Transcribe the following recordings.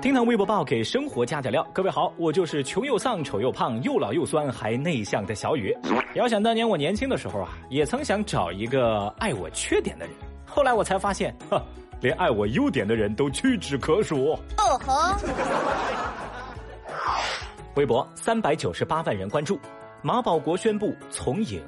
厅堂，微博报给生活加点料。各位好，我就是穷又丧、丑又胖、又老又酸还内向的小雨。遥想当年我年轻的时候啊，也曾想找一个爱我缺点的人，后来我才发现，哈，连爱我优点的人都屈指可数。哦吼。微博三百九十八万人关注，马保国宣布从影。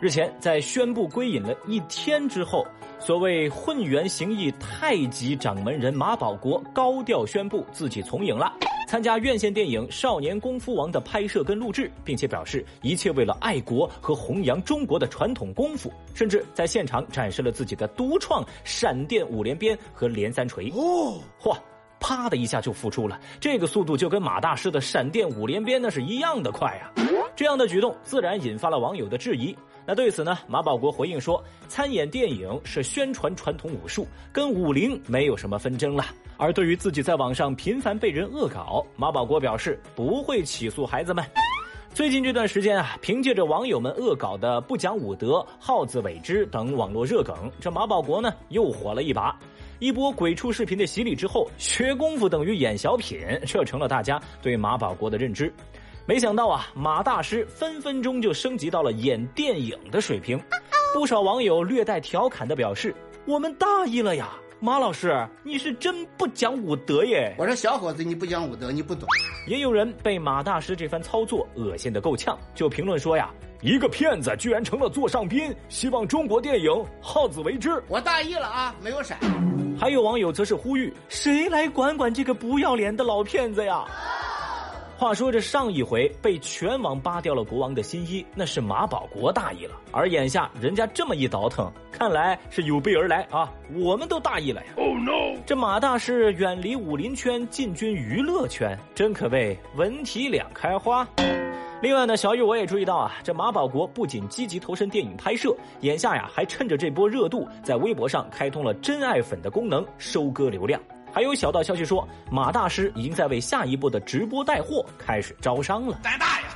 日前，在宣布归隐了一天之后，所谓混元形意太极掌门人马保国高调宣布自己从影了，参加院线电影《少年功夫王》的拍摄跟录制，并且表示一切为了爱国和弘扬中国的传统功夫，甚至在现场展示了自己的独创闪电五连鞭和连三锤。哦，嚯！啪的一下就复出了，这个速度就跟马大师的闪电五连鞭那是一样的快啊！这样的举动自然引发了网友的质疑。那对此呢，马保国回应说，参演电影是宣传传统武术，跟武林没有什么纷争了。而对于自己在网上频繁被人恶搞，马保国表示不会起诉孩子们。最近这段时间啊，凭借着网友们恶搞的不讲武德、好自为之等网络热梗，这马保国呢又火了一把。一波鬼畜视频的洗礼之后，学功夫等于演小品，这成了大家对马保国的认知。没想到啊，马大师分分钟就升级到了演电影的水平。不少网友略带调侃的表示：“我们大意了呀，马老师，你是真不讲武德耶！”我说：“小伙子，你不讲武德，你不懂。”也有人被马大师这番操作恶心的够呛，就评论说呀：“一个骗子居然成了座上宾，希望中国电影好自为之。”我大意了啊，没有闪。还有网友则是呼吁：“谁来管管这个不要脸的老骗子呀？”话说这上一回被全网扒掉了国王的新衣，那是马保国大意了。而眼下人家这么一倒腾，看来是有备而来啊！我们都大意了呀。Oh no！这马大师远离武林圈，进军娱乐圈，真可谓文体两开花。另外呢，小雨我也注意到啊，这马保国不仅积极投身电影拍摄，眼下呀还趁着这波热度，在微博上开通了真爱粉的功能，收割流量。还有小道消息说，马大师已经在为下一步的直播带货开始招商了。胆大呀！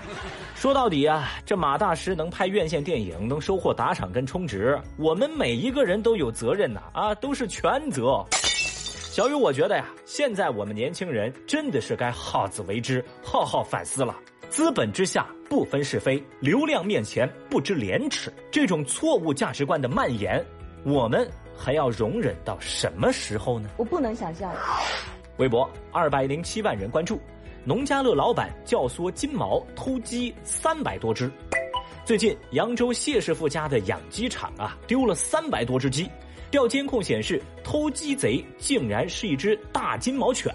说到底啊，这马大师能拍院线电影，能收获打赏跟充值，我们每一个人都有责任呐！啊，都是全责。小雨，我觉得呀，现在我们年轻人真的是该好自为之，好好反思了。资本之下不分是非，流量面前不知廉耻，这种错误价值观的蔓延，我们。还要容忍到什么时候呢？我不能想象。微博二百零七万人关注，农家乐老板教唆金毛偷鸡三百多只。最近扬州谢师傅家的养鸡场啊，丢了三百多只鸡。调监控显示，偷鸡贼竟然是一只大金毛犬。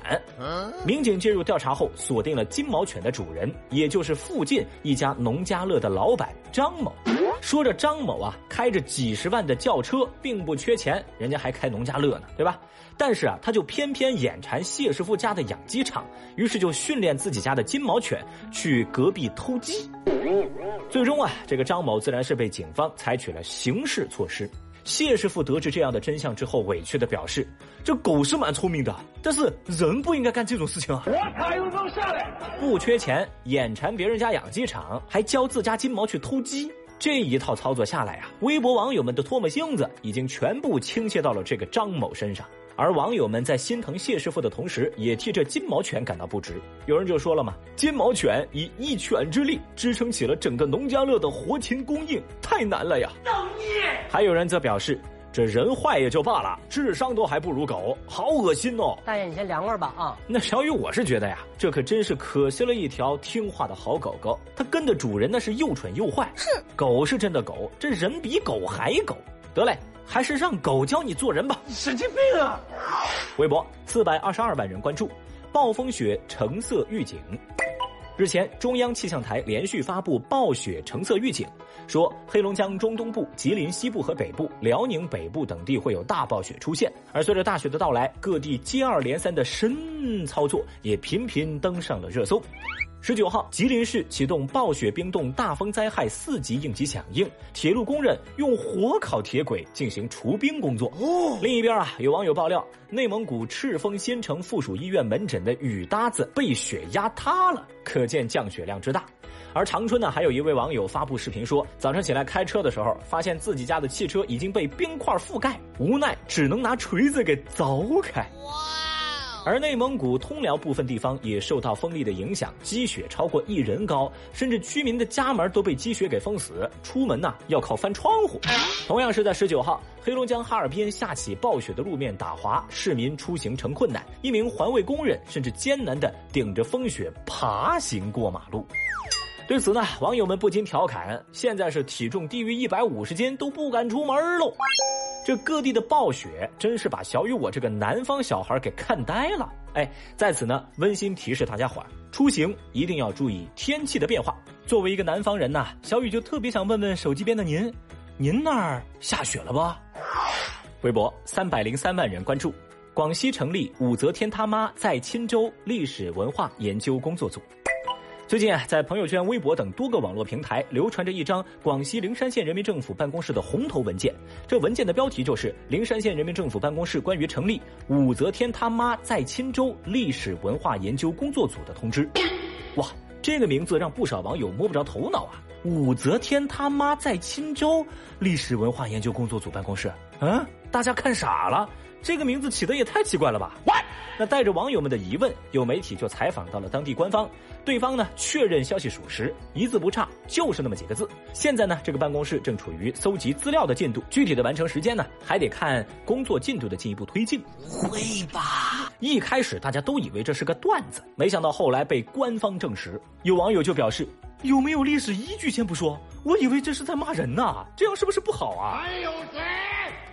民警介入调查后，锁定了金毛犬的主人，也就是附近一家农家乐的老板张某。说着，张某啊，开着几十万的轿车，并不缺钱，人家还开农家乐呢，对吧？但是啊，他就偏偏眼馋谢师傅家的养鸡场，于是就训练自己家的金毛犬去隔壁偷鸡。最终啊，这个张某自然是被警方采取了刑事措施。谢师傅得知这样的真相之后，委屈的表示：“这狗是蛮聪明的，但是人不应该干这种事情啊！”我卡有种下来，不缺钱，眼馋别人家养鸡场，还教自家金毛去偷鸡，这一套操作下来啊，微博网友们的唾沫星子已经全部倾泻到了这个张某身上。而网友们在心疼谢师傅的同时，也替这金毛犬感到不值。有人就说了嘛：“金毛犬以一犬之力支撑起了整个农家乐的活禽供应，太难了呀！”造孽！还有人则表示：“这人坏也就罢了，智商都还不如狗，好恶心哦！”大爷，你先凉快吧啊！那小雨，我是觉得呀，这可真是可惜了一条听话的好狗狗。它跟的主人那是又蠢又坏。哼，狗是真的狗，这人比狗还狗。得嘞。还是让狗教你做人吧！神经病啊！微博四百二十二万人关注，暴风雪橙色预警。日前，中央气象台连续发布暴雪橙色预警，说黑龙江中东部、吉林西部和北部、辽宁北部等地会有大暴雪出现。而随着大雪的到来，各地接二连三的神操作也频频登上了热搜。十九号，吉林市启动暴雪冰冻大风灾害四级应急响应，铁路工人用火烤铁轨进行除冰工作。哦另一边啊，有网友爆料，内蒙古赤峰新城附属医院门诊的雨搭子被雪压塌了，可见降雪量之大。而长春呢，还有一位网友发布视频说，早上起来开车的时候，发现自己家的汽车已经被冰块覆盖，无奈只能拿锤子给凿开。而内蒙古通辽部分地方也受到风力的影响，积雪超过一人高，甚至居民的家门都被积雪给封死，出门呐要靠翻窗户。同样是在十九号，黑龙江哈尔滨下起暴雪的路面打滑，市民出行成困难，一名环卫工人甚至艰难地顶着风雪爬行过马路。对此呢，网友们不禁调侃：现在是体重低于一百五十斤都不敢出门喽。这各地的暴雪真是把小雨我这个南方小孩给看呆了。哎，在此呢，温馨提示大家伙儿，出行一定要注意天气的变化。作为一个南方人呐，小雨就特别想问问手机边的您，您那儿下雪了不？微博三百零三万人关注，广西成立武则天他妈在钦州历史文化研究工作组。最近啊，在朋友圈、微博等多个网络平台流传着一张广西灵山县人民政府办公室的红头文件。这文件的标题就是《灵山县人民政府办公室关于成立武则天他妈在钦州历史文化研究工作组的通知》。哇，这个名字让不少网友摸不着头脑啊！武则天他妈在钦州历史文化研究工作组办公室，嗯，大家看傻了。这个名字起的也太奇怪了吧！那带着网友们的疑问，有媒体就采访到了当地官方，对方呢确认消息属实，一字不差，就是那么几个字。现在呢，这个办公室正处于搜集资料的进度，具体的完成时间呢，还得看工作进度的进一步推进。不会吧？一开始大家都以为这是个段子，没想到后来被官方证实。有网友就表示：“有没有历史依据先不说，我以为这是在骂人呢，这样是不是不好啊？”还有谁？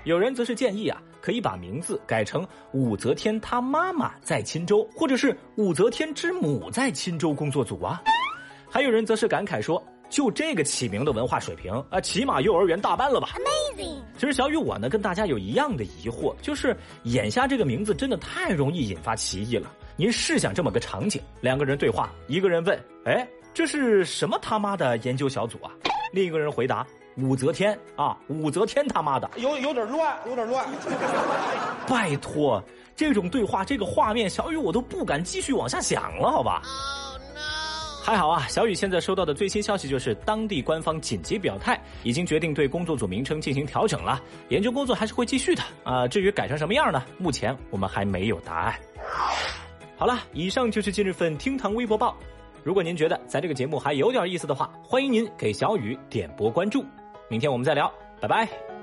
有人则是建议啊，可以把名字改成武则天她妈妈在钦州，或者是武则天之母在钦州工作组啊。还有人则是感慨说，就这个起名的文化水平啊，起码幼儿园大班了吧？Amazing。其实小雨我呢跟大家有一样的疑惑，就是眼下这个名字真的太容易引发歧义了。您试想这么个场景，两个人对话，一个人问：“哎，这是什么他妈的研究小组啊？”另一个人回答。武则天啊，武则天他妈的，有有点乱，有点乱。拜托，这种对话，这个画面，小雨我都不敢继续往下想了，好吧？Oh no！还好啊，小雨现在收到的最新消息就是，当地官方紧急表态，已经决定对工作组名称进行调整了，研究工作还是会继续的啊。至于改成什么样呢？目前我们还没有答案。好了，以上就是今日份厅堂微博报。如果您觉得咱这个节目还有点意思的话，欢迎您给小雨点播关注。明天我们再聊，拜拜。